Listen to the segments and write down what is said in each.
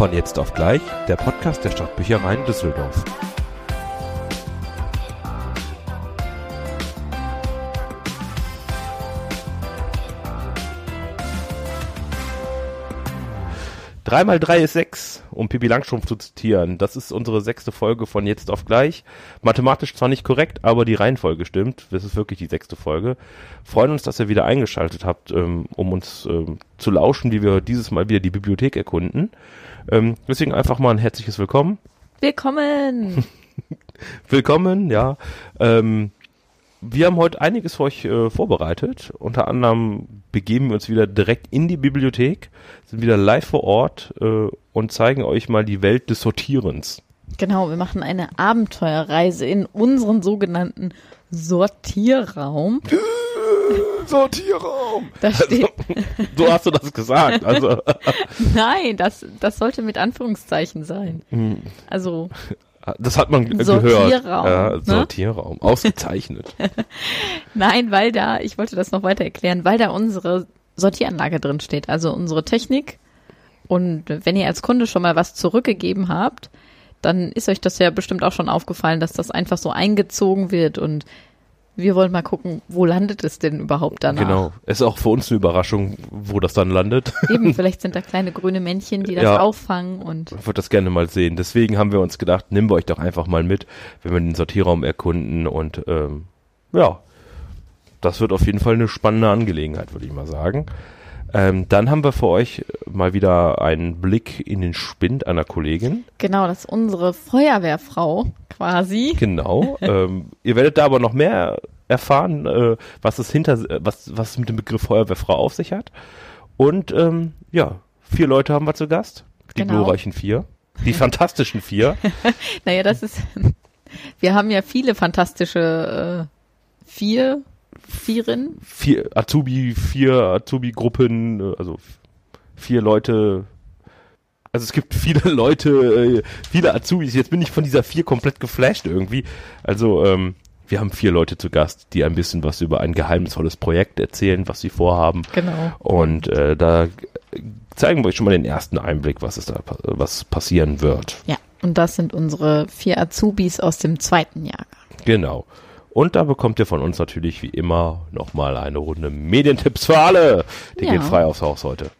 Von jetzt auf gleich, der Podcast der Stadtbüchereien Düsseldorf. Drei mal drei ist sechs, um Pippi Langstrumpf zu zitieren. Das ist unsere sechste Folge von jetzt auf gleich. Mathematisch zwar nicht korrekt, aber die Reihenfolge stimmt. Das ist wirklich die sechste Folge. Freuen uns, dass ihr wieder eingeschaltet habt, ähm, um uns ähm, zu lauschen, wie wir dieses Mal wieder die Bibliothek erkunden. Ähm, deswegen einfach mal ein herzliches Willkommen. Willkommen! Willkommen, ja. Ähm, wir haben heute einiges für euch äh, vorbereitet. Unter anderem begeben wir uns wieder direkt in die Bibliothek, sind wieder live vor Ort äh, und zeigen euch mal die Welt des Sortierens. Genau, wir machen eine Abenteuerreise in unseren sogenannten Sortierraum. Sortierraum! Da steht, So hast du das gesagt. Also nein, das, das sollte mit Anführungszeichen sein. Hm. Also, das hat man g- Sortierraum, gehört. Ja, ne? Sortierraum. Ausgezeichnet. nein, weil da, ich wollte das noch weiter erklären, weil da unsere Sortieranlage drin steht, also unsere Technik. Und wenn ihr als Kunde schon mal was zurückgegeben habt, dann ist euch das ja bestimmt auch schon aufgefallen, dass das einfach so eingezogen wird und wir wollen mal gucken, wo landet es denn überhaupt danach? Genau. Es ist auch für uns eine Überraschung, wo das dann landet. Eben, vielleicht sind da kleine grüne Männchen, die das Ja. auffangen und Ich würde das gerne mal sehen. Deswegen haben wir uns gedacht, nehmen wir euch doch einfach mal mit, wenn wir den Sortierraum erkunden und ähm, ja, das wird auf jeden Fall eine spannende Angelegenheit, würde ich mal sagen. Ähm, dann haben wir für euch mal wieder einen Blick in den Spind einer Kollegin. genau, das ist unsere Feuerwehrfrau quasi. Genau. ähm, ihr werdet da aber noch mehr erfahren, äh, was es hinter, was, was es mit dem Begriff Feuerwehrfrau auf sich hat. Und ähm, ja, vier Leute haben wir zu Gast. Die Genau. glorreichen vier. Die fantastischen vier. Naja, das ist, wir haben ja viele fantastische äh, vier, Vieren. vier Azubi, vier Azubi-Gruppen, äh, also vier Leute. Also es gibt viele Leute, äh, viele Azubis. Jetzt bin ich von dieser vier komplett geflasht irgendwie. Also ähm, wir haben vier Leute zu Gast, die ein bisschen was über ein geheimnisvolles Projekt erzählen, was sie vorhaben. Genau. Und äh, da zeigen wir euch schon mal den ersten Einblick, was es da was passieren wird. Ja, und das sind unsere vier Azubis aus dem zweiten Jahrgang. Genau. Und da bekommt ihr von uns natürlich wie immer nochmal eine Runde Medientipps für alle. Die Ja. gehen frei aufs Haus heute.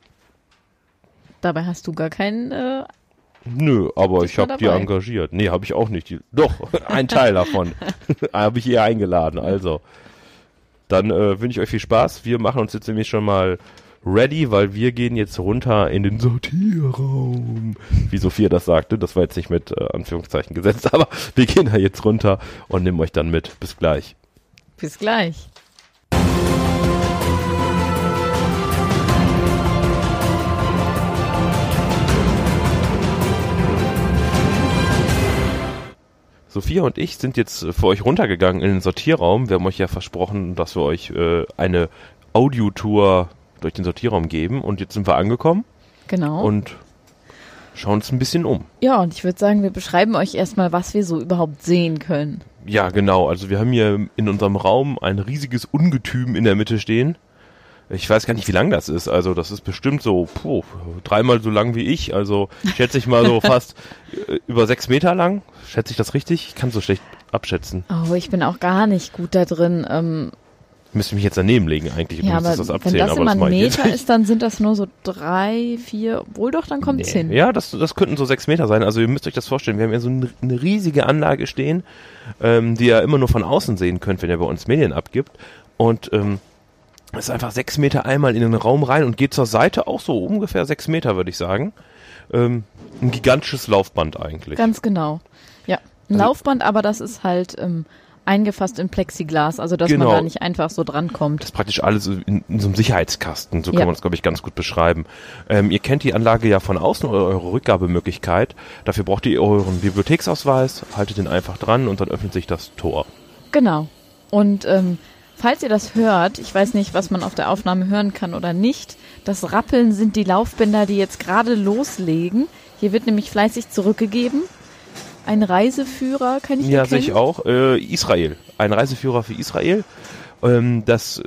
Dabei hast du gar keinen, äh, Nö, aber ich habe die engagiert. Nee, habe ich auch nicht. Die, doch, ein Teil davon habe ich ihr eingeladen. Also, dann äh, wünsche ich euch viel Spaß. Wir machen uns jetzt nämlich schon mal ready, weil wir gehen jetzt runter in den Sortierraum. Wie Sophia das sagte, das war jetzt nicht mit äh, Anführungszeichen gesetzt, aber wir gehen da jetzt runter und nehmen euch dann mit. Bis gleich. bis gleich. Sophia und ich sind jetzt äh, für euch runtergegangen in den Sortierraum. Wir haben euch ja versprochen, dass wir euch äh, eine Audiotour durch den Sortierraum geben. Und jetzt sind wir angekommen Genau. und schauen uns ein bisschen um. ja, und ich würde sagen, wir beschreiben euch erstmal, was wir so überhaupt sehen können. Ja, genau. Also wir haben hier in unserem Raum ein riesiges Ungetüm in der Mitte stehen. Ich weiß gar nicht, wie lang das ist. Also das ist bestimmt so puh, dreimal so lang wie ich. Also schätze ich mal so fast äh, über sechs Meter lang. Schätze ich das richtig? Ich kann so schlecht abschätzen. Oh, ich bin auch gar nicht gut da drin. Ähm, Müsste mich jetzt daneben legen eigentlich. ja, aber das wenn abzählen, das aber immer das ein Meter ist, dann sind das nur so drei, vier, wohl doch, dann kommt's hin. Ja, das, das könnten so sechs Meter sein. Also ihr müsst euch das vorstellen. Wir haben hier so eine, riesige Anlage stehen, ähm, die ihr immer nur von außen sehen könnt, wenn ihr bei uns Medien abgibt. Und ähm, es ist einfach sechs Meter einmal in den Raum rein und geht zur Seite auch so ungefähr sechs Meter, würde ich sagen. Ähm, ein gigantisches Laufband eigentlich. Ganz genau. Ja, ein Also- Laufband, aber das ist halt ähm, eingefasst in Plexiglas, also dass Genau. man da nicht einfach so drankommt. Das ist praktisch alles in, in so einem Sicherheitskasten, so Ja. kann man es, glaube ich, ganz gut beschreiben. Ähm, ihr kennt die Anlage ja von außen, oder eure Rückgabemöglichkeit. Dafür braucht ihr euren Bibliotheksausweis, haltet den einfach dran und dann öffnet sich das Tor. Genau. Und ähm, falls ihr das hört, ich weiß nicht, was man auf der Aufnahme hören kann oder nicht, das Rappeln sind die Laufbänder, die jetzt gerade loslegen. Hier wird nämlich fleißig zurückgegeben. Ein Reiseführer, kann ich Ja, sehe ich auch. Äh, Israel. Ein Reiseführer für Israel. Ähm, das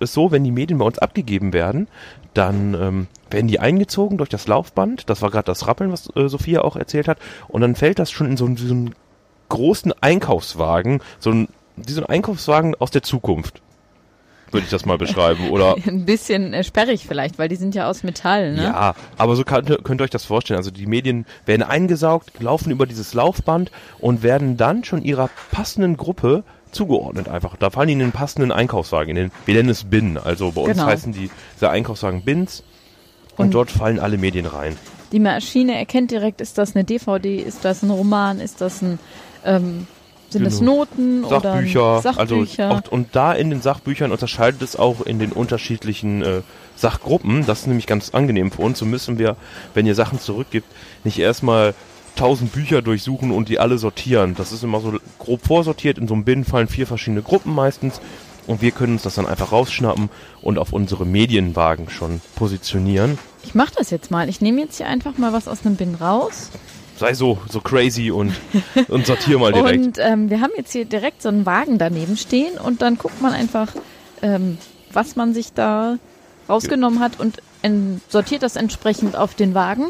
ist so, wenn die Medien bei uns abgegeben werden, dann ähm, werden die eingezogen durch das Laufband. Das war gerade das Rappeln, was äh, Sophia auch erzählt hat. Und dann fällt das schon in so, so einen großen Einkaufswagen, so ein, wie so ein Einkaufswagen aus der Zukunft würde ich das mal beschreiben. Oder Ein bisschen äh, sperrig vielleicht, weil die sind ja aus Metall, ne? ja, aber so könnt, ihr- könnt ihr euch das vorstellen. Also die Medien werden eingesaugt, laufen über dieses Laufband und werden dann schon ihrer passenden Gruppe zugeordnet einfach. Da fallen die in den passenden Einkaufswagen, in den, wir nennen es Bin. Also bei uns Genau. heißen die, diese Einkaufswagen Bins und, Und- dort fallen alle Medien rein. Die Maschine erkennt direkt, ist das eine DVD, ist das ein Roman, ist das ein, ähm, sind das Genau. Noten Sachbücher, oder Sachbücher? also und da in den Sachbüchern unterscheidet es auch in den unterschiedlichen äh, Sachgruppen. Das ist nämlich ganz angenehm für uns. So müssen wir, wenn ihr Sachen zurückgibt, nicht erstmal tausend Bücher durchsuchen und die alle sortieren. Das ist immer so grob vorsortiert. In so einem Bin fallen vier verschiedene Gruppen meistens. Und wir können uns das dann einfach rausschnappen und auf unsere Medienwagen schon positionieren. ich mach das jetzt mal. Ich nehme jetzt hier einfach mal was aus einem Bin raus. Sei so, so crazy und, und sortier mal direkt. Und ähm, wir haben jetzt hier direkt so einen Wagen daneben stehen und dann guckt man einfach, ähm, was man sich da rausgenommen hat und sortiert das entsprechend auf den Wagen.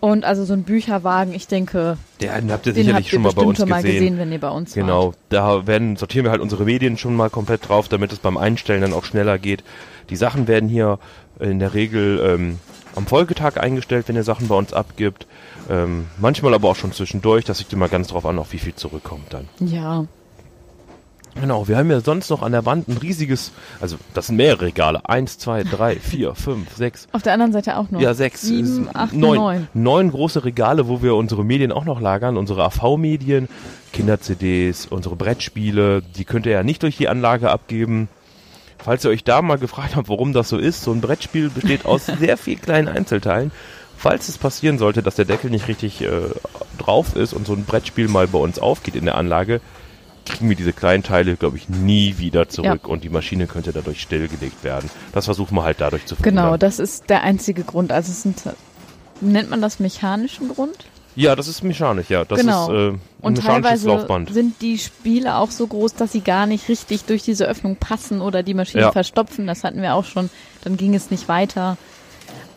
Und also so ein Bücherwagen, ich denke, Den habt ihr sicherlich habt ihr schon mal bei uns schon mal gesehen. gesehen, wenn ihr bei uns Genau, wart. da werden, sortieren wir halt unsere Medien schon mal komplett drauf, damit es beim Einstellen dann auch schneller geht. Die Sachen werden hier in der Regel ähm, am Folgetag eingestellt, wenn ihr Sachen bei uns abgibt. Ähm, manchmal aber auch schon zwischendurch. Das liegt immer ganz drauf an, auf wie viel zurückkommt dann. Ja, Genau, wir haben ja sonst noch an der Wand ein riesiges, also das sind mehrere Regale. Eins, zwei, drei, vier, fünf, sechs. auf der anderen Seite auch noch. Ja, sechs, Sieben, acht, neun, neun. neun große Regale, wo wir unsere Medien auch noch lagern, unsere AV-Medien, Kinder-CDs, unsere Brettspiele, die könnt ihr ja nicht durch die Anlage abgeben. Falls ihr euch da mal gefragt habt, warum das so ist, so ein Brettspiel besteht aus sehr vielen kleinen Einzelteilen. Falls es passieren sollte, dass der Deckel nicht richtig äh, drauf ist und so ein Brettspiel mal bei uns aufgeht in der Anlage, kriegen wir diese kleinen Teile, glaube ich, nie wieder zurück Ja. und die Maschine könnte dadurch stillgelegt werden. Das versuchen wir halt dadurch zu verhindern. Genau, das ist der einzige Grund. Also es sind, nennt man das mechanischen Grund? Ja, das ist mechanisch, ja. Das Genau. ist äh, ein Und mechanisches teilweise Laufband. sind die Spiele auch so groß, dass sie gar nicht richtig durch diese Öffnung passen oder die Maschine Ja. verstopfen. Das hatten wir auch schon. Dann ging es nicht weiter.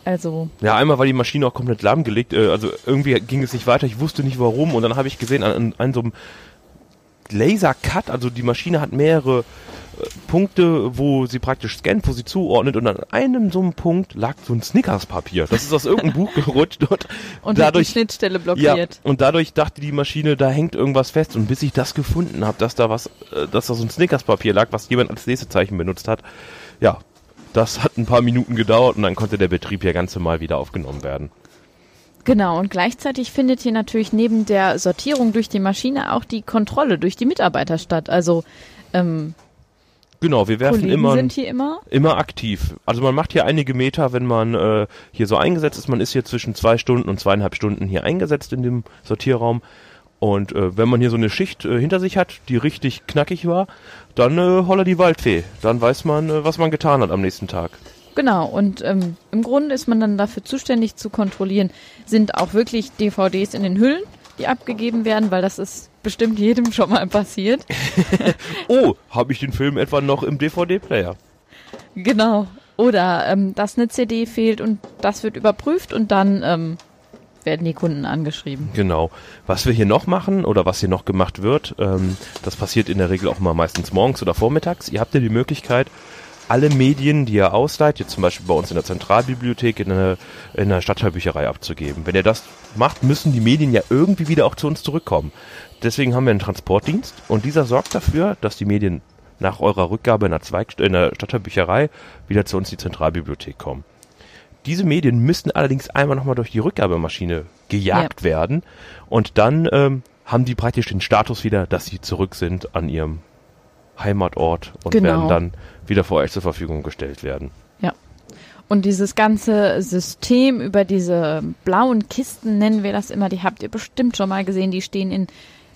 Also, Ja, einmal war die Maschine auch komplett lahmgelegt. Äh, also irgendwie ging es nicht weiter. Ich wusste nicht warum. Und dann habe ich gesehen, an, an so einem Laser-Cut, also die Maschine hat mehrere äh, Punkte, wo sie praktisch scannt, wo sie zuordnet. Und an einem so einem Punkt lag so ein Snickers-Papier. Das ist aus irgendeinem Buch gerutscht. Und, und hat die Schnittstelle Ja, blockiert. und dadurch dachte die Maschine, da hängt irgendwas fest. Und bis ich das gefunden habe, dass da was, äh, dass da so ein Snickers-Papier lag, was jemand als Lesezeichen benutzt hat, ja, das hat ein paar Minuten gedauert und dann konnte der Betrieb ja ganz normal wieder aufgenommen werden. Genau, und gleichzeitig findet hier natürlich neben der Sortierung durch die Maschine auch die Kontrolle durch die Mitarbeiter statt. Also ähm, Genau, wir werfen Kollegen immer sind hier immer. immer aktiv. Also man macht hier einige Meter, wenn man äh, hier so eingesetzt ist. Man ist hier zwischen zwei Stunden und zweieinhalb Stunden hier eingesetzt in dem Sortierraum. Und äh, wenn man hier so eine Schicht äh, hinter sich hat, die richtig knackig war, dann äh, holla die Waldfee. Dann weiß man, äh, was man getan hat am nächsten Tag. Genau, und ähm, im Grunde ist man dann dafür zuständig zu kontrollieren, sind auch wirklich DVDs in den Hüllen, die abgegeben werden, weil das ist bestimmt jedem schon mal passiert. Oh, habe ich den Film etwa noch im DVD-Player? Genau. Oder ähm, dass eine CD fehlt und das wird überprüft und dann ähm, werden die Kunden angeschrieben. Genau. Was wir hier noch machen oder was hier noch gemacht wird, ähm, das passiert in der Regel auch mal meistens morgens oder vormittags. Ihr habt ja die Möglichkeit, alle Medien, die ihr ausleiht, jetzt zum Beispiel bei uns in der Zentralbibliothek, in der, in der Stadtteilbücherei abzugeben. Wenn ihr das macht, müssen die Medien ja irgendwie wieder auch zu uns zurückkommen. Deswegen haben wir einen Transportdienst und dieser sorgt dafür, dass die Medien nach eurer Rückgabe in der, Zweig in der Stadtteilbücherei wieder zu uns in die Zentralbibliothek kommen. Diese Medien müssen allerdings einmal nochmal durch die Rückgabemaschine gejagt werden und dann ähm, haben die praktisch den Status wieder, dass sie zurück sind an ihrem Heimatort und Genau. werden dann wieder vor euch zur Verfügung gestellt werden. Ja. Und dieses ganze System über diese blauen Kisten, nennen wir das immer, die habt ihr bestimmt schon mal gesehen, die stehen in,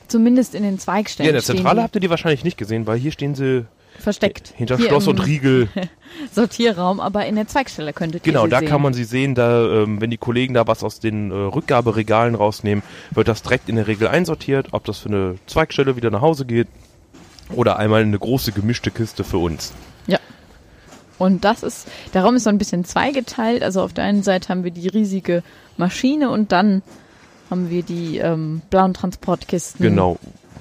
zumindest in den Zweigstellen. Ja, in der Zentrale habt ihr die wahrscheinlich nicht gesehen, weil hier stehen sie versteckt. hinter Hier Schloss und Riegel. Sortierraum, aber in der Zweigstelle könntet Genau, ihr sie da sehen. kann man sie sehen, da, ähm, wenn die Kollegen da was aus den äh, Rückgaberegalen rausnehmen, wird das direkt in der Regel einsortiert, ob das für eine Zweigstelle wieder nach Hause geht oder einmal in eine große gemischte Kiste für uns. Ja. Und das ist, der Raum ist so ein bisschen zweigeteilt. Also auf der einen Seite haben wir die riesige Maschine und dann haben wir die ähm, blauen Transportkisten. Genau,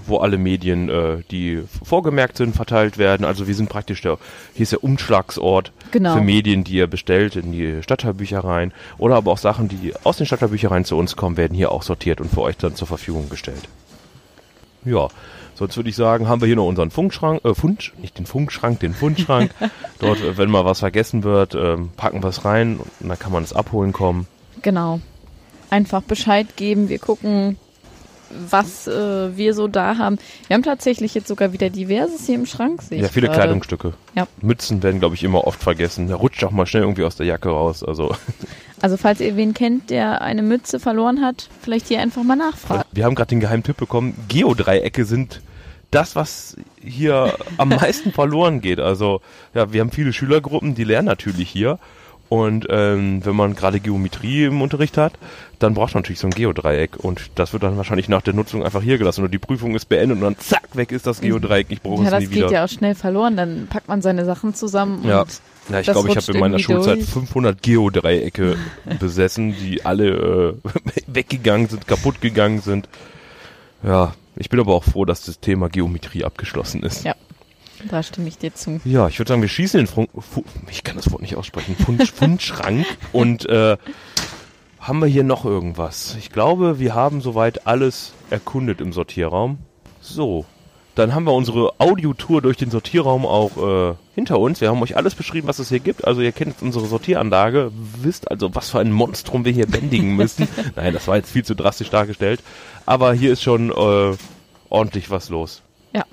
wo alle Medien, äh, die vorgemerkt sind, verteilt werden. Also wir sind praktisch der, hier ist der Umschlagsort Genau. für Medien, die ihr bestellt in die Stadtteilbüchereien oder aber auch Sachen, die aus den Stadtteilbüchereien zu uns kommen, werden hier auch sortiert und für euch dann zur Verfügung gestellt. Ja, sonst würde ich sagen, haben wir hier noch unseren Funkschrank, äh, Fund, nicht den Funkschrank, den Fundschrank. Dort, äh, wenn mal was vergessen wird, ähm, packen wir es rein und dann kann man es abholen kommen. Genau. Einfach Bescheid geben. Wir gucken, was äh, wir so da haben. Wir haben tatsächlich jetzt sogar wieder diverses hier im Schrank. sehe Ja, viele gerade. Kleidungsstücke. Ja. Mützen werden, glaube ich, immer oft vergessen. Da rutscht auch mal schnell irgendwie aus der Jacke raus. Also Also falls ihr wen kennt, der eine Mütze verloren hat, vielleicht hier einfach mal nachfragen. wir haben gerade den geheimen Tipp bekommen. Geodreiecke sind das, was hier am meisten verloren geht. Also ja, wir haben viele Schülergruppen, die lernen natürlich hier. Und ähm, wenn man gerade Geometrie im Unterricht hat, dann braucht man natürlich so ein Geodreieck. Und das wird dann wahrscheinlich nach der Nutzung einfach hier gelassen. Und die Prüfung ist beendet und dann zack, weg ist das Geodreieck. Ich brauche Ja, es das nie geht wieder. ja auch schnell verloren. Dann packt man seine Sachen zusammen Ja. und Ja, ich Das glaube, ich habe in meiner Schulzeit durch. 500 Geodreiecke besessen, die alle äh, weggegangen sind, kaputt gegangen sind. Ja, ich bin aber auch froh, dass das Thema Geometrie abgeschlossen ist. Ja. da stimme ich dir zu. Ja, ich würde sagen, wir schießen den Fun Fu ich kann das Wort nicht aussprechen, Fund Fundschrank und äh, haben wir hier noch irgendwas? Ich glaube, wir haben soweit alles erkundet im Sortierraum. So, dann haben wir unsere Audiotour durch den Sortierraum auch äh, hinter uns. Wir haben euch alles beschrieben, was es hier gibt. Also ihr kennt unsere Sortieranlage, wisst also, was für ein Monstrum wir hier bändigen müssen. Nein, das war jetzt viel zu drastisch dargestellt. Aber hier ist schon äh, ordentlich was los. Ja.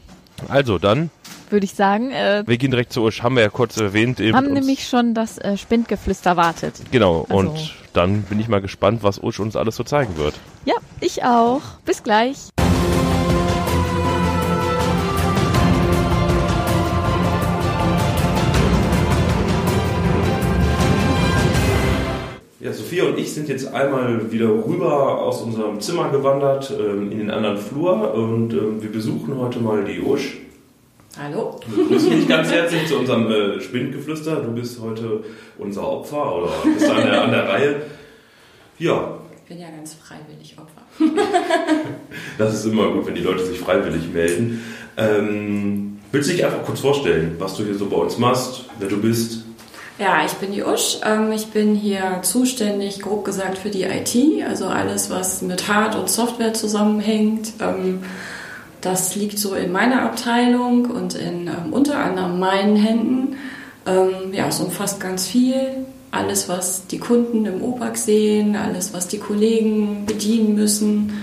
Also dann Würde ich sagen, äh, wir gehen direkt zu Usch, haben wir ja kurz erwähnt. Eben haben nämlich schon das äh, Spindgeflüster wartet. Genau, also- und dann bin ich mal gespannt, was Usch uns alles so zeigen wird. Ja, ich auch. Bis gleich. Ja, Sophia und ich sind jetzt einmal wieder rüber aus unserem Zimmer gewandert ähm, in den anderen Flur und ähm, wir besuchen heute mal die Usch. Hallo. Wir begrüßen dich ganz herzlich zu unserem äh, Spindgeflüster. Du bist heute unser Opfer oder bist an der, an der Reihe. Ja, Ich bin ja ganz freiwillig Opfer. das ist immer gut, wenn die Leute sich freiwillig melden. Ähm, willst du dich einfach kurz vorstellen, was du hier so bei uns machst, wer du bist? Ja, ich bin die Usch. Ähm, ich bin hier zuständig, grob gesagt, für die IT, also alles, was mit Hard- und Software zusammenhängt. Ähm, das liegt so in meiner Abteilung und in ähm, unter anderem meinen Händen. Ja, es umfasst ganz viel. Alles, was die Kunden im OPAC sehen, alles, was die Kollegen bedienen müssen.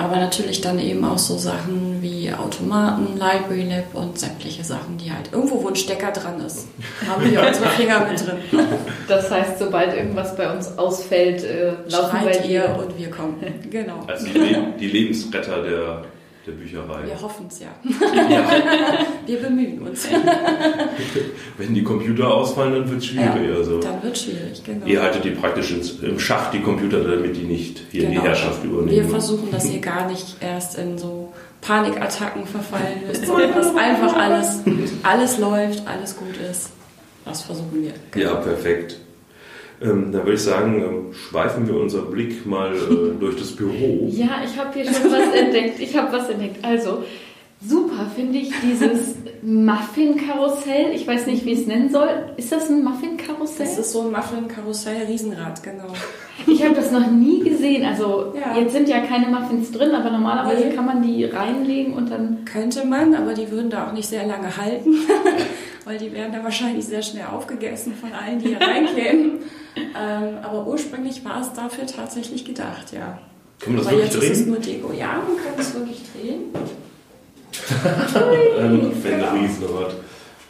Aber natürlich dann eben auch so Sachen wie Automaten, Library Lab und sämtliche Sachen, die halt irgendwo, wo ein Stecker dran ist, haben wir unsere Finger mit drin. Das heißt, sobald irgendwas bei uns ausfällt, äh, Schreit ihr und wir kommen. Genau. Also die, Le die Lebensretter der, der Bücherei. Wir hoffen es ja. Ja. Wir bemühen uns. Wenn die Computer ausfallen, dann wird es schwierig. Ja, also. Dann wird schwierig, genau. Ihr haltet die praktisch im Schach, die Computer, damit die nicht hier die Genau. Herrschaft Wir übernehmen. versuchen, dass ihr gar nicht erst in so Panikattacken verfallen müsst, sondern dass einfach alles, alles läuft, alles gut ist. Das versuchen wir. Ja, perfekt. Ähm, dann würde ich sagen, ähm, schweifen wir unseren Blick mal äh, durch das Büro. Ja, ich habe hier schon was entdeckt. Ich habe was entdeckt. Also, super finde ich dieses Muffin-Karussell. Ich weiß nicht, wie ich es nennen soll. Ist das ein Muffin-Karussell? Das ist so ein Muffin-Karussell-Riesenrad, genau. Ich habe das noch nie gesehen. Also, Ja. jetzt sind ja keine Muffins drin, aber normalerweise Nee. kann man die reinlegen und dann. Könnte man, aber die würden da auch nicht sehr lange halten, weil die werden da wahrscheinlich sehr schnell aufgegessen von allen, die hier reinkämen. ähm, aber ursprünglich war es dafür tatsächlich gedacht, ja. Kann man das aber wirklich jetzt ist es drehen? nur Deko. Ja, man kann es wirklich drehen. Ähm, wenn Riesenrad.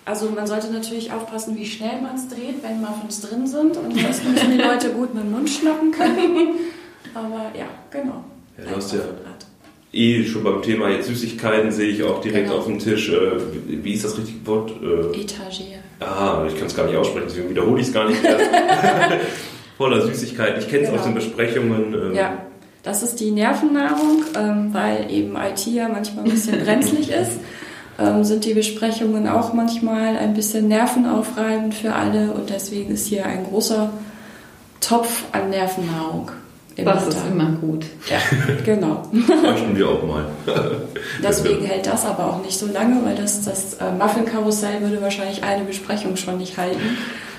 Also man sollte natürlich aufpassen, wie schnell man es dreht, wenn Muffins drin sind. Und das müssen die Leute gut mit dem Mund schnappen können. Aber ja, genau. Ja, du hast ja-. Eh schon beim Thema jetzt Süßigkeiten sehe ich auch direkt Genau. auf dem Tisch. Äh, wie ist das richtige Wort? Äh, Etagier. ah, ich kann es gar nicht aussprechen, deswegen wiederhole ich es gar nicht. Voller Süßigkeiten. Ich kenne es Genau. aus den Besprechungen. ähm, Ja, das ist die Nervennahrung, ähm, weil eben IT ja manchmal ein bisschen brenzlig ist. ähm, sind die Besprechungen auch manchmal ein bisschen nervenaufreibend für alle und deswegen ist hier ein großer Topf an Nervennahrung. im Das ist immer gut. Ja, genau. Möchten wir auch mal. Deswegen hält das aber auch nicht so lange, weil das, das äh, Muffin-Karussell würde wahrscheinlich eine Besprechung schon nicht halten.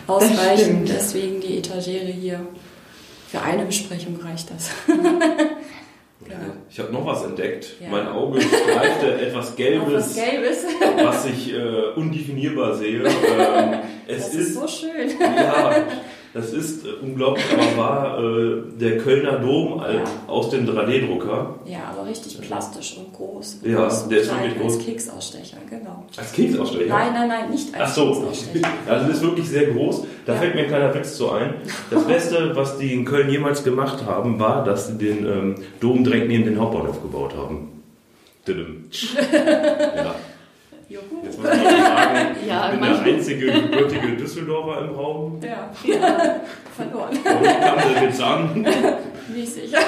Ausreichen. stimmt. Deswegen die Etagere hier. Für eine Besprechung reicht das. genau. Ich habe noch was entdeckt. Ja. Mein Auge streifte etwas Gelbes, Was Gelbes. was ich äh, undefinierbar sehe. Ähm, es Das ist, ist so schön. ja, das ist äh, unglaublich, aber war äh, der Kölner Dom als, Ja. aus dem 3D-Drucker. Ja, aber richtig plastisch und groß. Ja, Groß der ist wirklich als groß. Keksausstecher, genau. Als Keksausstecher? Nein, nein, nein, nicht als Ach so, Keksausstecher. also das ist wirklich sehr groß. Da Ja. fällt mir ein kleiner Witz zu ein. Das Beste, was die in Köln jemals gemacht haben, war, dass sie den ähm, Dom direkt neben den Hauptbahnhof gebaut haben. Ja. Juhu. Jetzt muss ich mal sagen, Ja, ich bin manchmal- der einzige gebürtige Düsseldorfer im Raum. Ja, verloren. Und ich kann sie jetzt an. Mäßig. Ja.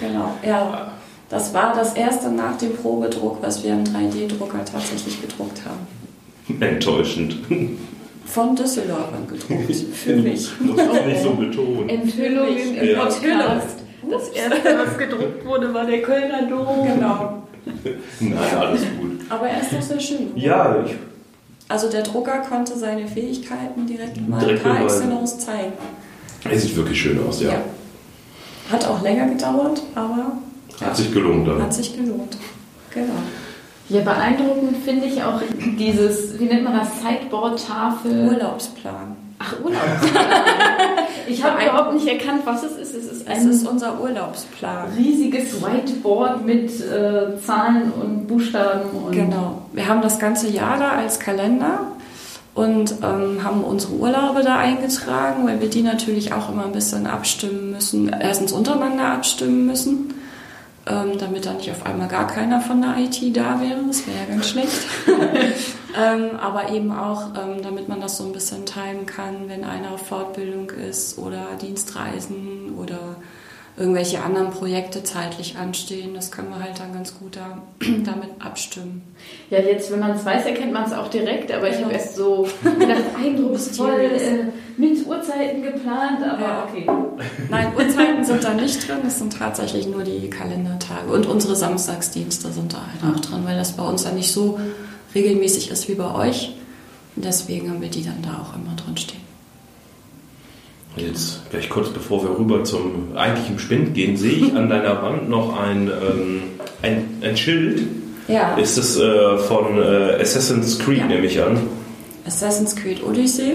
Genau, ja. Das war das erste nach dem Probedruck, was wir im 3D-Drucker tatsächlich gedruckt haben. Enttäuschend. Von Düsseldorfern gedruckt. Für mich. Muss ich nicht so betonen. Enthüllungen im Ja. Podcast. Das erste, was gedruckt wurde, war der Kölner Dom. Genau. Nein, alles gut. Aber er ist doch sehr schön. oder? Ja, ich, Also der Drucker konnte seine Fähigkeiten direkt mal Direkt par excellence zeigen. es sieht wirklich schön aus, ja. Hat auch länger gedauert, aber Hat sich gelohnt dann. hat sich gelohnt. Genau. Ja, beeindruckend finde ich auch dieses, wie nennt man das, Sideboard-Tafel. Urlaubsplan. Ach, Urlaub. ich habe überhaupt nicht erkannt, was es ist. Es ist Es ist unser Urlaubsplan. riesiges Whiteboard mit äh, Zahlen und Buchstaben. Und Genau. Wir haben das ganze Jahr da als Kalender und ähm, haben unsere Urlaube da eingetragen, weil wir die natürlich auch immer ein bisschen abstimmen müssen. Erstens untereinander abstimmen müssen, ähm, damit dann nicht auf einmal gar keiner von der IT da wäre. Das wäre ja ganz schlecht. ähm, aber eben auch, ähm, damit man das so ein bisschen timen kann, wenn einer auf Fortbildung ist oder Dienstreisen oder irgendwelche anderen Projekte zeitlich anstehen. Das können wir halt dann ganz gut da, damit abstimmen. Ja, jetzt, wenn man es weiß, erkennt man es auch direkt, aber ich Ja. habe erst so gedacht, eindrucksvoll äh, mit Uhrzeiten geplant, aber Ja. okay. Nein, Uhrzeiten sind da nicht drin, es sind tatsächlich nur die Kalendertage. Und unsere Samstagsdienste sind da halt auch drin, weil das bei uns ja nicht so regelmäßig ist wie bei euch. Deswegen haben wir die dann da auch immer drin stehen. Jetzt gleich kurz bevor wir rüber zum eigentlichen Spind gehen, sehe ich an deiner Wand noch ein, ähm, ein, ein Schild. Ja, Ist es äh, von äh, Assassin's Creed, Ja. nehme ich an. Assassin's Creed Odyssey,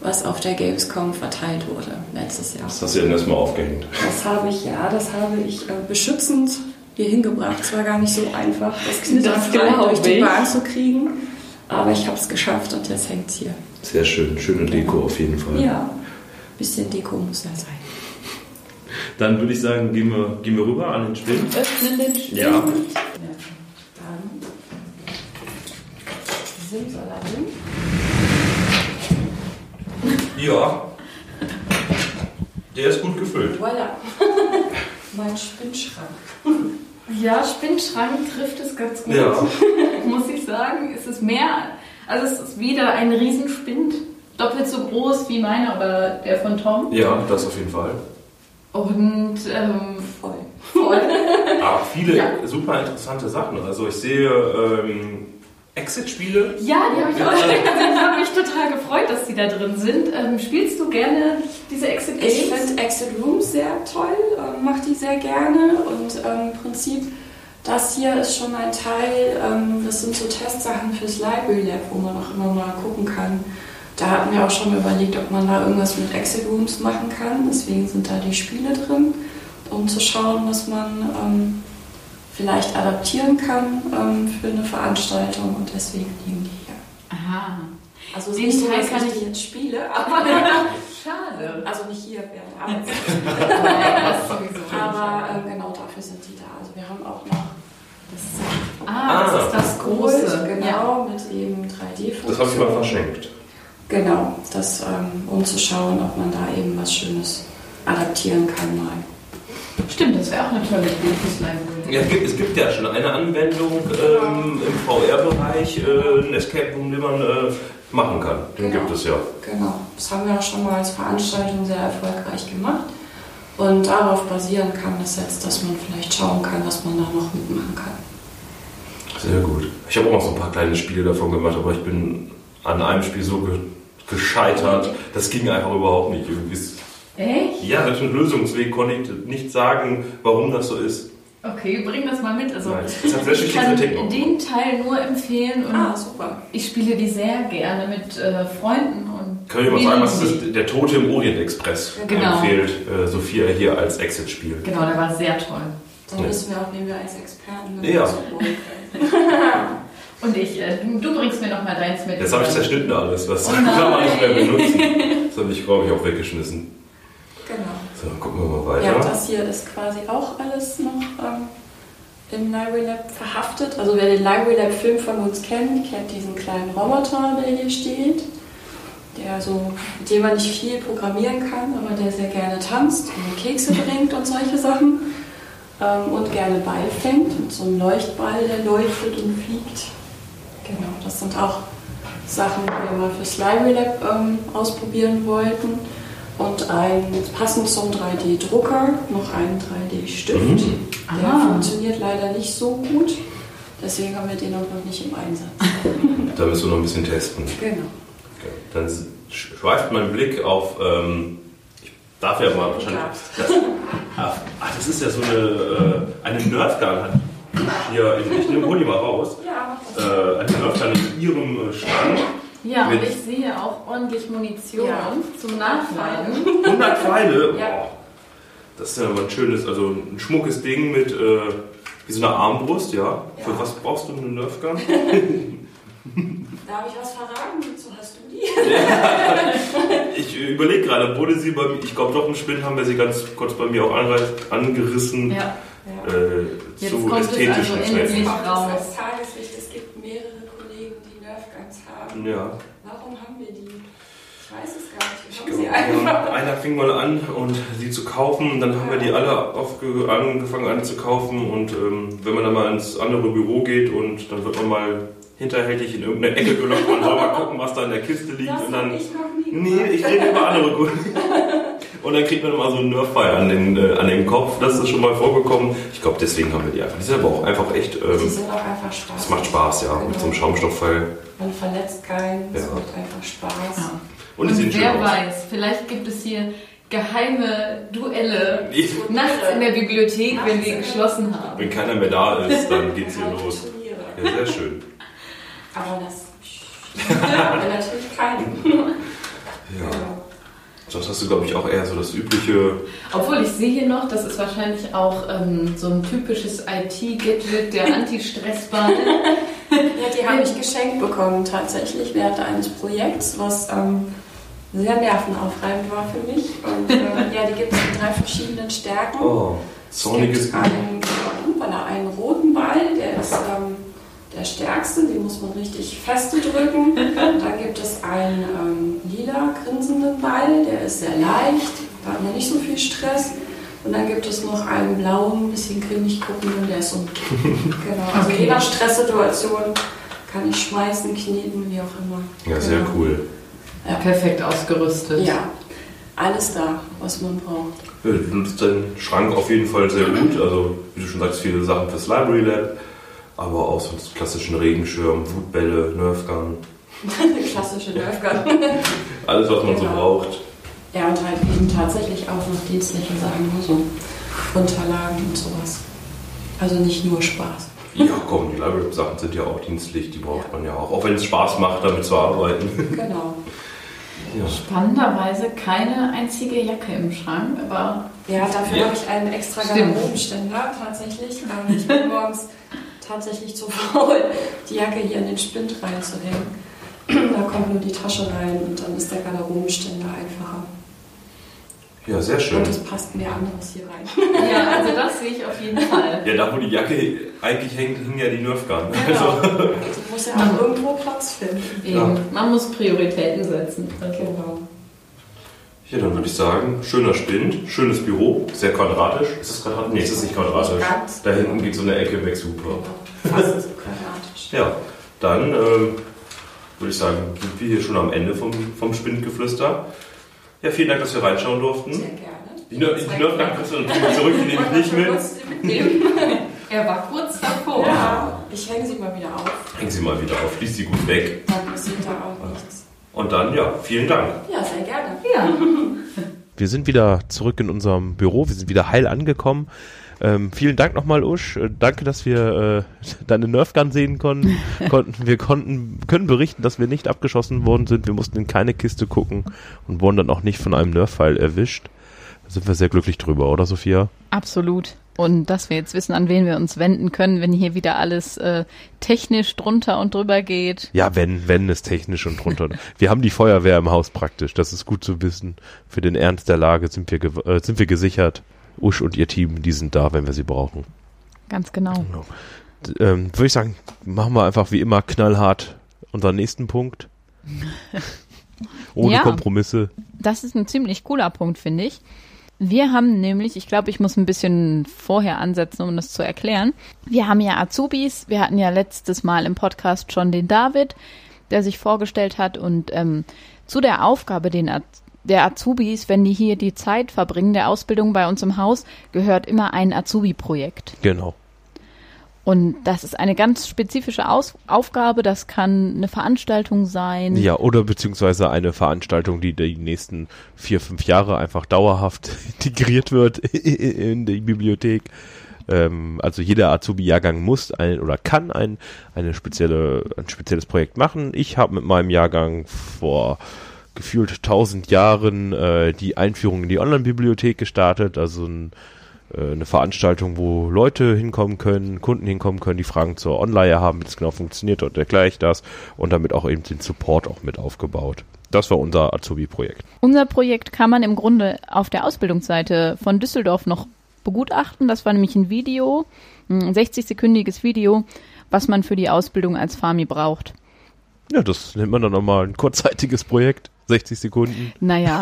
was auf der Gamescom verteilt wurde letztes Jahr. Das hast du ja erstmal aufgehängt. Das habe ich, ja, das habe ich äh, beschützend hier hingebracht. Es war gar nicht so einfach, das knitterfrei durch die. Bahn zu kriegen. Aber ich habe es geschafft und jetzt hängt es hier. Sehr schön, schöne Deko auf jeden Fall. Ja, bisschen Deko muss ja sein. Dann würde ich sagen, gehen wir, gehen wir rüber an den Spind. Öffnen den Spind. Ja. Dann Simsalabim. Ja. Der ist gut gefüllt. Voilà. mein Spinnschrank. Ja, Spinnschrank trifft es ganz gut. Ja. Muss ich sagen, es ist mehr, also es ist wieder ein Riesenspind, doppelt so groß wie meiner oder der von Tom. Ja, das auf jeden Fall. Und ähm, Voll. voll. Aber viele Ja. super interessante Sachen. Also ich sehe ähm, Exit-Spiele. Ja, die habe ich auch schon gesehen. Ich habe mich total gefreut, dass die da drin sind. Ähm, spielst du gerne diese Exit Ich finde Exit Rooms sehr toll, ähm, mache die sehr gerne und ähm, im Prinzip das hier ist schon ein Teil, ähm, das sind so Testsachen fürs Library Lab, wo man auch immer mal gucken kann. Da hatten wir auch schon überlegt, ob man da irgendwas mit Exit Rooms machen kann. Deswegen sind da die Spiele drin, um zu schauen, was man ähm, vielleicht adaptieren kann ähm, für eine Veranstaltung und deswegen liegen die hier. Aha. Also es Den ist nicht so, Teil dass kann ich jetzt spiele, aber Schade. also nicht hier während der Arbeitszeit. Aber ähm, genau dafür sind die da. Also wir haben auch noch das ah, das ist das große. Gold, genau, Ja. mit eben 3D-Funktion. Das habe ich mal verschenkt. Genau, das, ähm, um zu schauen, ob man da eben was Schönes adaptieren kann mal. Stimmt, das wäre auch eine tolle Idee fürs Library. Ja, es gibt, es gibt ja schon eine Anwendung ähm, im VR-Bereich, äh, ein Escape Room, den man äh, machen kann. Den Genau. gibt es ja. Genau, das haben wir auch schon mal als Veranstaltung sehr erfolgreich gemacht. Und darauf basieren kann das jetzt, dass man vielleicht schauen kann, was man da noch mitmachen kann. Sehr gut. Ich habe auch noch so ein paar kleine Spiele davon gemacht, aber ich bin an einem Spiel so gescheitert. Das ging einfach überhaupt nicht. Irgendwie ist- Echt? Ja, selbst mit Lösungsweg konnte ich nicht sagen, warum das so ist. Okay, bring das mal mit. Also, Nein, es hat sehr ich kann den Teil nur empfehlen und Ah, super. ich spiele die sehr gerne mit äh, Freunden. Und Kann ich mal sagen, was das ist? Der Tote im Orient Express Genau. empfiehlt äh, Sophia hier als Exit-Spiel. Genau, der war sehr toll. Dann Ja. wissen wir auch, wen wir als Experten Ja. Und ich, äh, du, du bringst mir noch mal deins mit. Jetzt habe ich zerschnitten alles, was Oh kann man nicht mehr benutzen. Das habe ich, glaube ich, auch weggeschmissen. Genau. So, gucken wir mal Ja, weiter. das hier ist quasi auch alles noch ähm, im Library Lab verhaftet. Also wer den Library Lab Film von uns kennt, kennt diesen kleinen Roboter, der hier steht. Der so, mit dem man nicht viel programmieren kann, aber der sehr gerne tanzt und Kekse bringt und solche Sachen. Ähm, und gerne Ball fängt mit so einem Leuchtball, der leuchtet und fliegt. Genau, das sind auch Sachen, die wir mal fürs Library Lab ähm, ausprobieren wollten. Und ein, passend zum 3D-Drucker, noch einen 3D-Stift. Mhm. Der Ah. funktioniert leider nicht so gut. Deswegen haben wir den auch noch nicht im Einsatz. Da müssen wir noch ein bisschen testen. Genau. Okay. Dann schweift mein Blick auf. Ähm, ich darf ja mal wahrscheinlich. Das, ah, das ist ja so eine, äh, eine Nerfgun. Hat hier, ich nehme hol die mal raus. Ja, Äh, eine Nerfgun in ihrem äh, Stand. Ja, und Mit- ich sehe auch ordentlich Munition Ja. zum Nachladen. 100 Pfeile. Ja. Boah. Das ist ja mal ein schönes, also ein schmuckes Ding mit äh, wie so einer Armbrust, ja. Für Ja. was brauchst du eine Nerfgun? Darf ich was verraten? Wozu hast du die? Ich überlege gerade, wurde sie bei mir, ich glaube doch im Spind haben wir sie ganz kurz bei mir auch angerissen. Ja, Äh, Jetzt zu kommt es ästhetischen also Zwecken. endlich. Auch das raus. als Tageslicht. Es gibt mehrere Kollegen, die Nerfguns haben. Ja. Warum haben wir die? Ich weiß es gar nicht. Wir Ich haben glaub, sie ja, einfach. einer fing mal an und sie zu kaufen, dann haben wir die alle angefangen an zu kaufen und ähm, wenn man dann mal ins andere Büro geht und dann wird man mal hinterhältig in irgendeine Ecke gelockt und soll mal gucken, was da in der Kiste liegt Das und dann ich noch nie Nee, ich rede über andere Kunden. Und dann kriegt man immer so einen Nerfball an den, äh, an den Kopf. Das ist schon mal vorgekommen. Ich glaube, deswegen haben wir die einfach. Die sind aber auch einfach echt. Die Ähm, sind auch einfach Spaß. es macht Spaß, ja. Mit so einem Schaumstoffpfeil. Man verletzt keinen. Es Ja. macht einfach Spaß. Ja. Und Und, die sehen schön wer weiß, vielleicht gibt es hier geheime Duelle Ich, nachts in der Bibliothek, wenn wir geschlossen haben. wenn keiner mehr da ist, dann geht's hier los. Ja, sehr schön. Aber das haben wir natürlich keinen. Ja. Sonst hast du, glaube ich, auch eher so das übliche. Obwohl ich sehe hier noch, das ist wahrscheinlich auch ähm, so ein typisches IT-Gadget, der Anti-Stress-Ball. Ja, die habe ich geschenkt bekommen tatsächlich während eines Projekts, was ähm, sehr nervenaufreibend war für mich. Und äh, ja, die gibt es in drei verschiedenen Stärken. Oh, Es zorniges. gibt einen, einen roten Ball, der ist ähm, der stärkste, den muss man richtig feste drücken. Dann gibt es einen ähm, lila grinsenden Ball, der ist sehr leicht, da hat man nicht so viel Stress. Und dann gibt es noch einen blauen, ein bisschen grimmig guckenden, der ist so ein Genau, also Okay. je nach Stresssituation kann ich schmeißen, kneten, wie auch immer. Ja, sehr Genau. cool. Perfekt ausgerüstet. Ja, alles da, was man braucht. Ja, du nutzt deinen Schrank auf jeden Fall sehr gut. Also, wie du schon sagst, viele Sachen fürs Library Lab. Aber auch so einen klassischen Regenschirm, Wutbälle, Nerfgun. Klassische Nerfgun. Alles, was man so Genau. braucht. Ja, und halt eben tatsächlich auch noch dienstliche Sachen, ne? so Unterlagen und sowas. Also nicht nur Spaß. Ja, komm, die Library-Sachen sind ja auch dienstlich, die braucht man ja auch. Auch wenn es Spaß macht, damit zu arbeiten. Genau. Ja. Spannenderweise keine einzige Jacke im Schrank, aber Ja, dafür Ja. habe ich einen extra. Garderobenständer tatsächlich. Ähm, Ich bin morgens tatsächlich zu faul, die Jacke hier in den Spind reinzuhängen. Da kommt nur die Tasche rein und dann ist der Garderobenständer einfacher. ja, sehr schön. Und es passt mehr anderes hier rein. ja, also das sehe ich auf jeden Fall. Ja, da wo die Jacke eigentlich hängt, hing ja die Nerfgun. Genau. Die muss ja auch irgendwo Platz finden. Eben, man muss Prioritäten setzen. Also. Genau. Ja, dann würde ich sagen, schöner Spind, schönes Büro, sehr quadratisch. Ist es quadratisch? Nee, es ist nicht quadratisch. Ganz. Da hinten geht so eine Ecke weg, super. Fast quadratisch. Ja, dann ähm, würde ich sagen, sind wir hier schon am Ende vom, vom Spindgeflüster. Ja, vielen Dank, dass wir reinschauen durften. Sehr gerne. Die, natürlich zurück, die nehme ich nicht mit. mitnehmen. Er war kurz davor. Ja, ich hänge sie mal wieder auf. Hängen Sie mal wieder auf, schließ sie gut weg. Dann passiert da auch nichts. Und dann, ja, vielen Dank. Ja, sehr gerne. Ja. Wir sind wieder zurück in unserem Büro, wir sind wieder heil angekommen. Ähm, vielen Dank nochmal, Usch. Äh, danke, dass wir äh, deine Nerfgun sehen konnten. konnten. Wir konnten, können berichten, dass wir nicht abgeschossen worden sind. Wir mussten in keine Kiste gucken und wurden dann auch nicht von einem Nerf-Pfeil erwischt. Da sind wir sehr glücklich drüber, oder Sophia? Absolut. Und dass wir jetzt wissen, an wen wir uns wenden können, wenn hier wieder alles äh, technisch drunter und drüber geht. Ja, wenn, wenn es technisch und drunter. wir haben die Feuerwehr im Haus praktisch. Das ist gut zu wissen. Für den Ernst der Lage sind wir, äh, sind wir gesichert. Usch und ihr Team, die sind da, wenn wir sie brauchen. Ganz genau. D- Ähm, Würde ich sagen, machen wir einfach wie immer knallhart unseren nächsten Punkt. Ohne Ja. Kompromisse. Das ist ein ziemlich cooler Punkt, finde ich. Wir haben nämlich, ich glaube, ich muss ein bisschen vorher ansetzen, um das zu erklären. Wir haben ja Azubis. Wir hatten ja letztes Mal im Podcast schon den David, der sich vorgestellt hat. Und ähm, zu der Aufgabe den der Azubis, wenn die hier die Zeit verbringen, der Ausbildung bei uns im Haus, gehört immer ein Azubi-Projekt. Genau. Und das ist eine ganz spezifische Aus Aufgabe. Das kann eine Veranstaltung sein. Ja, oder beziehungsweise eine Veranstaltung, die die nächsten vier, fünf Jahre einfach dauerhaft integriert wird in die Bibliothek. Ähm, also jeder Azubi-Jahrgang muss ein oder kann ein, eine spezielle, ein spezielles Projekt machen. Ich habe mit meinem Jahrgang vor gefühlt tausend Jahren äh, die Einführung in die Online-Bibliothek gestartet, also ein, äh, eine Veranstaltung, wo Leute hinkommen können, Kunden hinkommen können, die Fragen zur Online haben, wie das genau funktioniert und erkläre ich das und damit auch eben den Support auch mit aufgebaut. Das war unser Azubi-Projekt. Unser Projekt kann man im Grunde auf der Ausbildungsseite von Düsseldorf noch begutachten. Das war nämlich ein Video, ein 60-sekündiges Video, was man für die Ausbildung als Fami braucht. Ja, das nennt man dann nochmal ein kurzzeitiges Projekt, 60 Sekunden. Naja,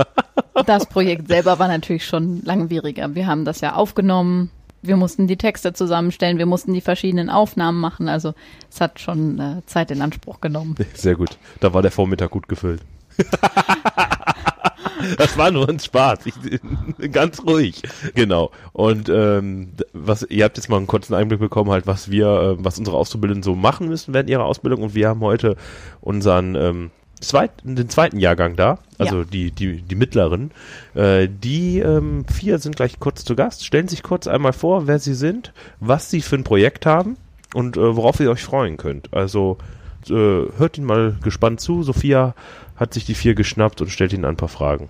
das Projekt selber war natürlich schon langwieriger. Wir haben das ja aufgenommen. Wir mussten die Texte zusammenstellen, wir mussten die verschiedenen Aufnahmen machen. Also es hat schon äh, Zeit in Anspruch genommen. Sehr gut. Da war der Vormittag gut gefüllt. das war nur ein Spaß. Ich, ganz ruhig. Genau. Und ähm, was ihr habt jetzt mal einen kurzen Einblick bekommen, halt, was wir, äh, was unsere Auszubildenden so machen müssen während ihrer Ausbildung. Und wir haben heute unseren ähm, zweiten, den zweiten Jahrgang da, also Ja. die, die, die mittleren. Äh, die ähm, vier sind gleich kurz zu Gast. Stellen sich kurz einmal vor, wer sie sind, was sie für ein Projekt haben und äh, worauf ihr euch freuen könnt. Also äh, hört ihn mal gespannt zu. Sophia hat sich die vier geschnappt und stellt ihnen ein paar Fragen.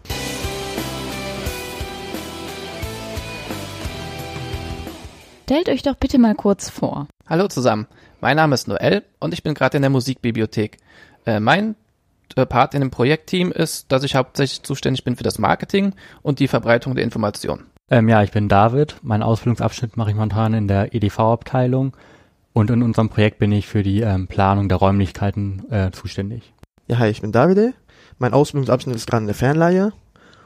Stellt euch doch bitte mal kurz vor. Hallo zusammen, mein Name ist Noel und ich bin gerade in der Musikbibliothek. Äh, mein Part in dem Projektteam ist, dass ich hauptsächlich zuständig bin für das Marketing und die Verbreitung der Informationen. Ähm, ja, ich bin David. Meinen Ausbildungsabschnitt mache ich momentan in der EDV-Abteilung und in unserem Projekt bin ich für die ähm, Planung der Räumlichkeiten äh, zuständig. Ja, hi, ich bin Davide. Mein Ausbildungsabschnitt ist gerade in der Fernleihe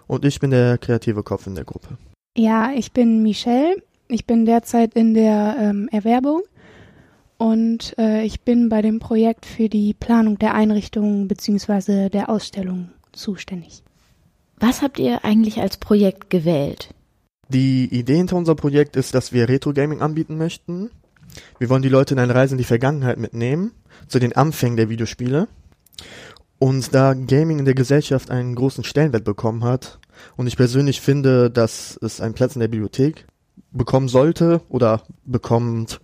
und ich bin der kreative Kopf in der Gruppe. Ja, ich bin Michelle. Ich bin derzeit in der ähm, Erwerbung und äh, ich bin bei dem Projekt für die Planung der Einrichtungen bzw. der Ausstellung zuständig. Was habt ihr eigentlich als Projekt gewählt? Die Idee hinter unserem Projekt ist, dass wir Retro-Gaming anbieten möchten. Wir wollen die Leute in eine Reise in die Vergangenheit mitnehmen, zu den Anfängen der Videospiele. Und da Gaming in der Gesellschaft einen großen Stellenwert bekommen hat und ich persönlich finde, dass es einen Platz in der Bibliothek bekommen sollte oder bekommt,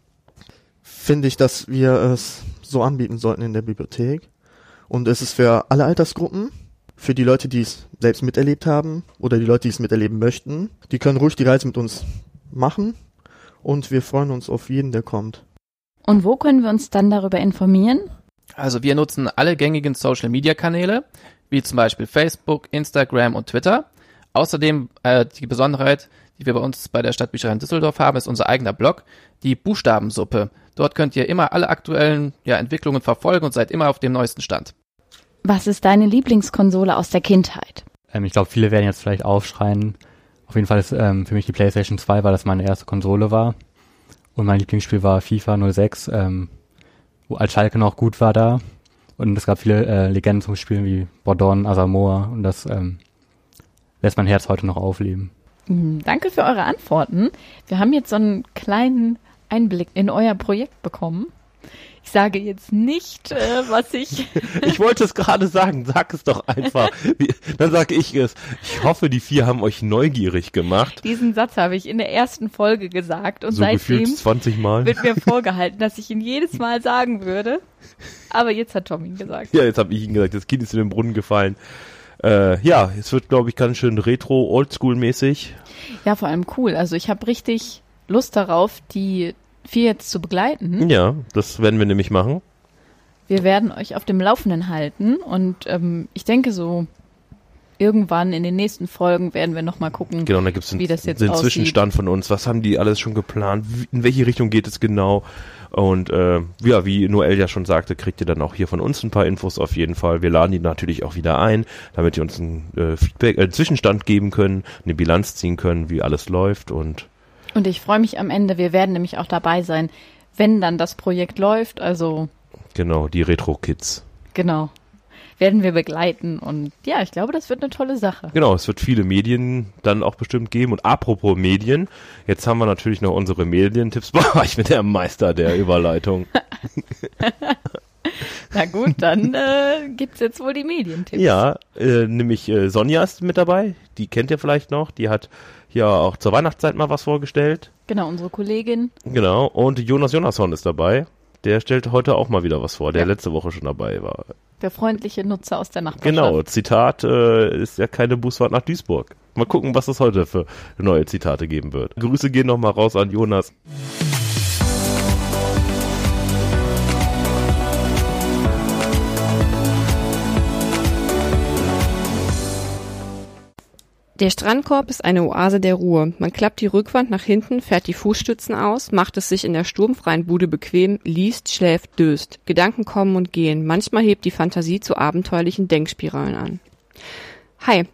finde ich, dass wir es so anbieten sollten in der Bibliothek. Und es ist für alle Altersgruppen, für die Leute, die es selbst miterlebt haben oder die Leute, die es miterleben möchten. Die können ruhig die Reise mit uns machen und wir freuen uns auf jeden, der kommt. Und wo können wir uns dann darüber informieren? Also wir nutzen alle gängigen Social-Media-Kanäle, wie zum Beispiel Facebook, Instagram und Twitter. Außerdem äh, die Besonderheit, die wir bei uns bei der Stadtbücherei in Düsseldorf haben, ist unser eigener Blog, die Buchstabensuppe. Dort könnt ihr immer alle aktuellen ja, Entwicklungen verfolgen und seid immer auf dem neuesten Stand. Was ist deine Lieblingskonsole aus der Kindheit? Ähm, ich glaube, viele werden jetzt vielleicht aufschreien. Auf jeden Fall ist ähm, für mich die PlayStation 2, weil das meine erste Konsole war. Und mein Lieblingsspiel war FIFA 06, ähm, wo als Schalke noch gut war da. Und es gab viele äh, Legenden zum Spielen wie Bordon, Asamoah und das ähm, lässt mein Herz heute noch aufleben. Hm, Danke für eure Antworten. Wir haben jetzt so einen kleinen Einblick in euer Projekt bekommen. Ich sage jetzt nicht, äh, was ich. Ich wollte es gerade sagen, sag es doch einfach. Dann sage ich es. Ich hoffe, die vier haben euch neugierig gemacht. Diesen Satz habe ich in der ersten Folge gesagt und So seitdem 20 Mal. wird mir vorgehalten, dass ich ihn jedes Mal sagen würde. Aber jetzt hat Tom ihn gesagt. Ja, jetzt habe ich ihn gesagt, das Kind ist in den Brunnen gefallen. Äh, ja, es wird, glaube ich, ganz schön retro, oldschool-mäßig. Ja, vor allem cool. Also ich habe richtig Lust darauf, die vier jetzt zu begleiten. Ja, das werden wir nämlich machen. Wir werden euch auf dem Laufenden halten und ähm, ich denke so irgendwann in den nächsten Folgen werden wir nochmal gucken. Genau, da gibt es Wie das jetzt den aussieht. Zwischenstand von uns. Was haben die alles schon geplant? In welche Richtung geht es genau? Und äh, ja, wie Noel ja schon sagte, kriegt ihr dann auch hier von uns ein paar Infos auf jeden Fall. Wir laden die natürlich auch wieder ein, damit ihr uns ein äh, Feedback, äh, Zwischenstand geben können, eine Bilanz ziehen können, wie alles läuft und Und ich freue mich am Ende, wir werden nämlich auch dabei sein, wenn dann das Projekt läuft. Also genau, die Retro-Kids. genau, werden wir begleiten. Und ja, ich glaube, das wird eine tolle Sache. Genau, es wird viele Medien dann auch bestimmt geben. Und apropos Medien, jetzt haben wir natürlich noch unsere Medientipps. Boah, ich bin der Meister der Überleitung. Na gut, dann äh, gibt's jetzt wohl die Medientipps. Ja, äh, nämlich äh, Sonja ist mit dabei. Die kennt ihr vielleicht noch. Die hat ja auch zur Weihnachtszeit mal was vorgestellt. Genau, unsere Kollegin. Genau. Und Jonas Jonasson ist dabei. Der stellt heute auch mal wieder was vor, der Ja. letzte Woche schon dabei war. Der freundliche Nutzer aus der Nachbarschaft. Genau, Zitat äh, ist ja keine Busfahrt nach Duisburg. Mal gucken, was es heute für neue Zitate geben wird. Grüße gehen nochmal raus an Jonas. Der Strandkorb ist eine Oase der Ruhe. Man klappt die Rückwand nach hinten, fährt die Fußstützen aus, macht es sich in der sturmfreien Bude bequem, liest, schläft, döst. Gedanken kommen und gehen. Manchmal hebt die Fantasie zu abenteuerlichen Denkspiralen an. Hi,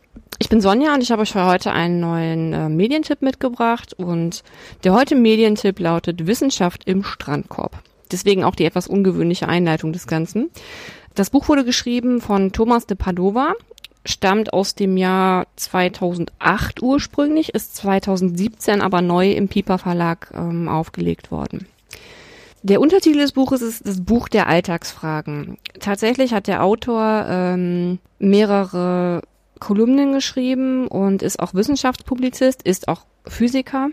ich bin Sonja und ich habe euch für heute einen neuen äh, Medientipp mitgebracht und der heute Medientipp lautet Wissenschaft im Strandkorb. Deswegen auch die etwas ungewöhnliche Einleitung des Ganzen. Das Buch wurde geschrieben von Thomas de Padova stammt aus dem Jahr 2008 ursprünglich, ist 2017 aber neu im Piper Verlag ähm, aufgelegt worden. Der Untertitel des Buches ist das Buch der Alltagsfragen. Tatsächlich hat der Autor ähm, mehrere Kolumnen geschrieben und ist auch Wissenschaftspublizist, ist auch Physiker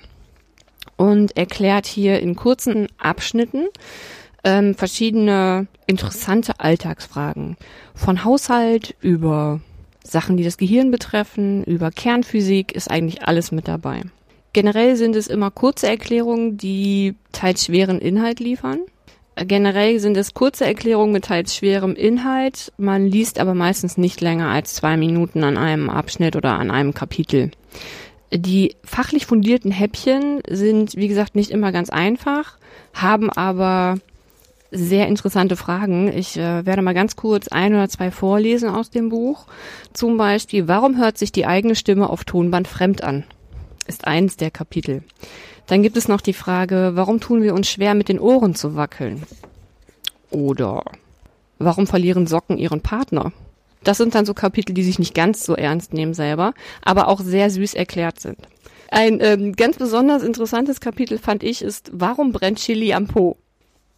und erklärt hier in kurzen Abschnitten ähm, verschiedene interessante Alltagsfragen. Von Haushalt über Sachen, die das Gehirn betreffen, über Kernphysik ist eigentlich alles mit dabei. Generell sind es immer kurze Erklärungen, die teils schweren Inhalt liefern. Äh, Generell sind es kurze Erklärungen mit teils schwerem Inhalt. Man liest aber meistens nicht länger als zwei Minuten an einem Abschnitt oder an einem Kapitel. Die fachlich fundierten Häppchen sind, wie gesagt, nicht immer ganz einfach, haben aber sehr interessante Fragen. Ich äh, werde mal ganz kurz ein oder zwei vorlesen aus dem Buch. Zum Beispiel, warum hört sich die eigene Stimme auf Tonband fremd an? Ist eins der Kapitel. Dann gibt es noch die Frage, warum tun wir uns schwer, mit den Ohren zu wackeln? Oder warum verlieren Socken ihren Partner? Das sind dann so Kapitel, die sich nicht ganz so ernst nehmen selber, aber auch sehr süß erklärt sind. Ein ähm, ganz besonders interessantes Kapitel fand ich ist, warum brennt Chili am Po?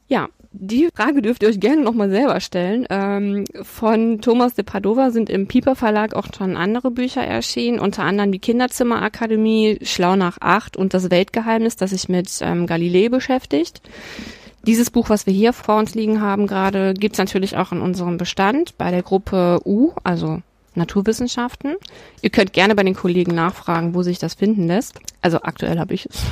Ja, die Frage dürft ihr euch gerne nochmal selber stellen. Ähm, von Thomas de Padova sind im Piper Verlag auch schon andere Bücher erschienen, unter anderem die Kinderzimmerakademie, Schlau nach acht und das Weltgeheimnis, das sich mit ähm, Galilei beschäftigt. Dieses Buch, was wir hier vor uns liegen haben gerade, gibt's natürlich auch in unserem Bestand bei der Gruppe U, also Naturwissenschaften. Ihr könnt gerne bei den Kollegen nachfragen, wo sich das finden lässt. Also aktuell habe ich es.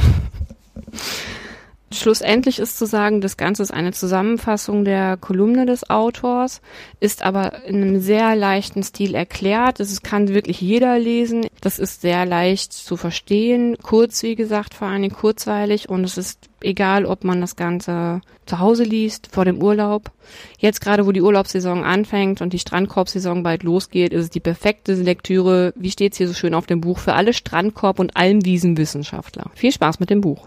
Schlussendlich ist zu sagen, das Ganze ist eine Zusammenfassung der Kolumne des Autors, ist aber in einem sehr leichten Stil erklärt. Es kann wirklich jeder lesen. Das ist sehr leicht zu verstehen. Kurz, wie gesagt, vor allem kurzweilig und es ist egal, ob man das Ganze zu Hause liest, vor dem Urlaub. Jetzt gerade, wo die Urlaubssaison anfängt und die Strandkorbsaison bald losgeht, ist es die perfekte Lektüre, wie steht's hier so schön auf dem Buch, für alle Strandkorb- und Almwiesenwissenschaftler. Viel Spaß mit dem Buch.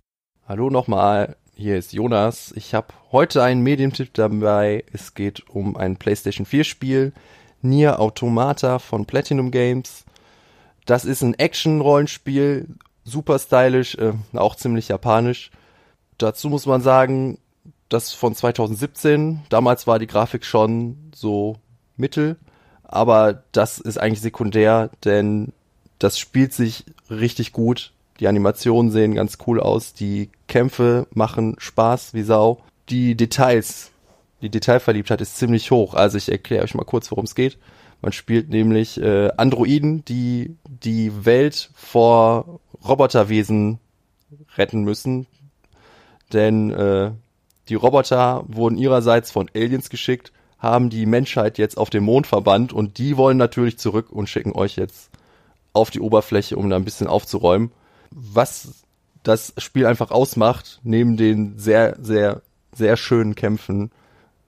Hallo nochmal, hier ist Jonas. Ich habe heute einen Medientipp dabei. Es geht um ein PlayStation 4 Spiel, Nier Automata von Platinum Games. Das ist ein Action-Rollenspiel, super stylisch, äh, auch ziemlich japanisch. Dazu muss man sagen, das von 2017. Damals war die Grafik schon so mittel, aber das ist eigentlich sekundär, denn das spielt sich richtig gut. Die Animationen sehen ganz cool aus, die Kämpfe machen Spaß wie Sau. Die Details, die Detailverliebtheit ist ziemlich hoch. Also ich erkläre euch mal kurz, worum es geht. Man spielt nämlich äh, Androiden, die die Welt vor Roboterwesen retten müssen. Denn äh, die Roboter wurden ihrerseits von Aliens geschickt, haben die Menschheit jetzt auf den Mond verbannt und die wollen natürlich zurück und schicken euch jetzt auf die Oberfläche, um da ein bisschen aufzuräumen was das Spiel einfach ausmacht, neben den sehr, sehr, sehr schönen Kämpfen,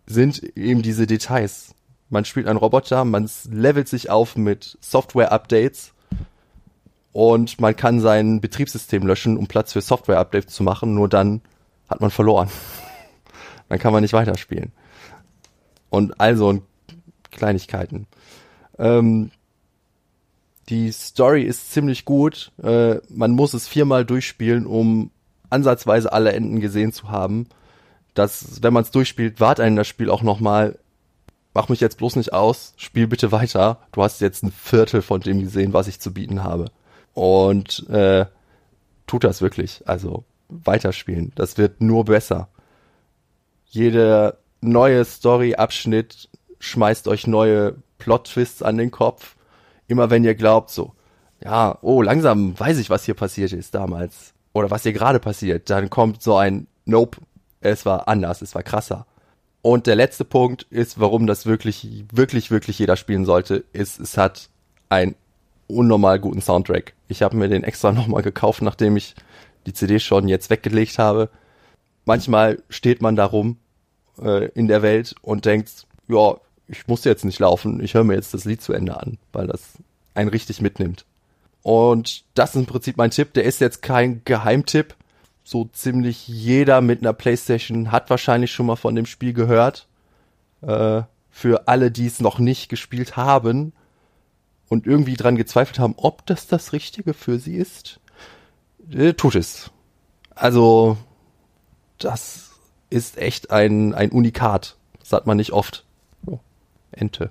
sind eben diese Details. Man spielt einen Roboter, man levelt sich auf mit Software-Updates und man kann sein Betriebssystem löschen, um Platz für Software-Updates zu machen, nur dann hat man verloren. dann kann man nicht weiterspielen. Und also Kleinigkeiten. Ähm, die Story ist ziemlich gut. Äh, man muss es viermal durchspielen, um ansatzweise alle Enden gesehen zu haben. Das, wenn man es durchspielt, wart einen das Spiel auch nochmal, mach mich jetzt bloß nicht aus, spiel bitte weiter. Du hast jetzt ein Viertel von dem gesehen, was ich zu bieten habe. Und äh, tut das wirklich. Also weiterspielen. Das wird nur besser. Jede neue Story-Abschnitt schmeißt euch neue Plot-Twists an den Kopf immer wenn ihr glaubt, so, ja, oh, langsam weiß ich, was hier passiert ist damals. Oder was hier gerade passiert, dann kommt so ein Nope, es war anders, es war krasser. Und der letzte Punkt ist, warum das wirklich, wirklich, wirklich jeder spielen sollte, ist, es hat einen unnormal guten Soundtrack. Ich habe mir den extra nochmal gekauft, nachdem ich die CD schon jetzt weggelegt habe. Manchmal steht man da rum äh, in der Welt und denkt, ja, ich muss jetzt nicht laufen, ich höre mir jetzt das Lied zu Ende an, weil das einen richtig mitnimmt. Und das ist im Prinzip mein Tipp. Der ist jetzt kein Geheimtipp. So ziemlich jeder mit einer Playstation hat wahrscheinlich schon mal von dem Spiel gehört. Äh, für alle, die es noch nicht gespielt haben und irgendwie dran gezweifelt haben, ob das das Richtige für sie ist, äh, tut es. Also, das ist echt ein, ein Unikat. Das hat man nicht oft. Ente.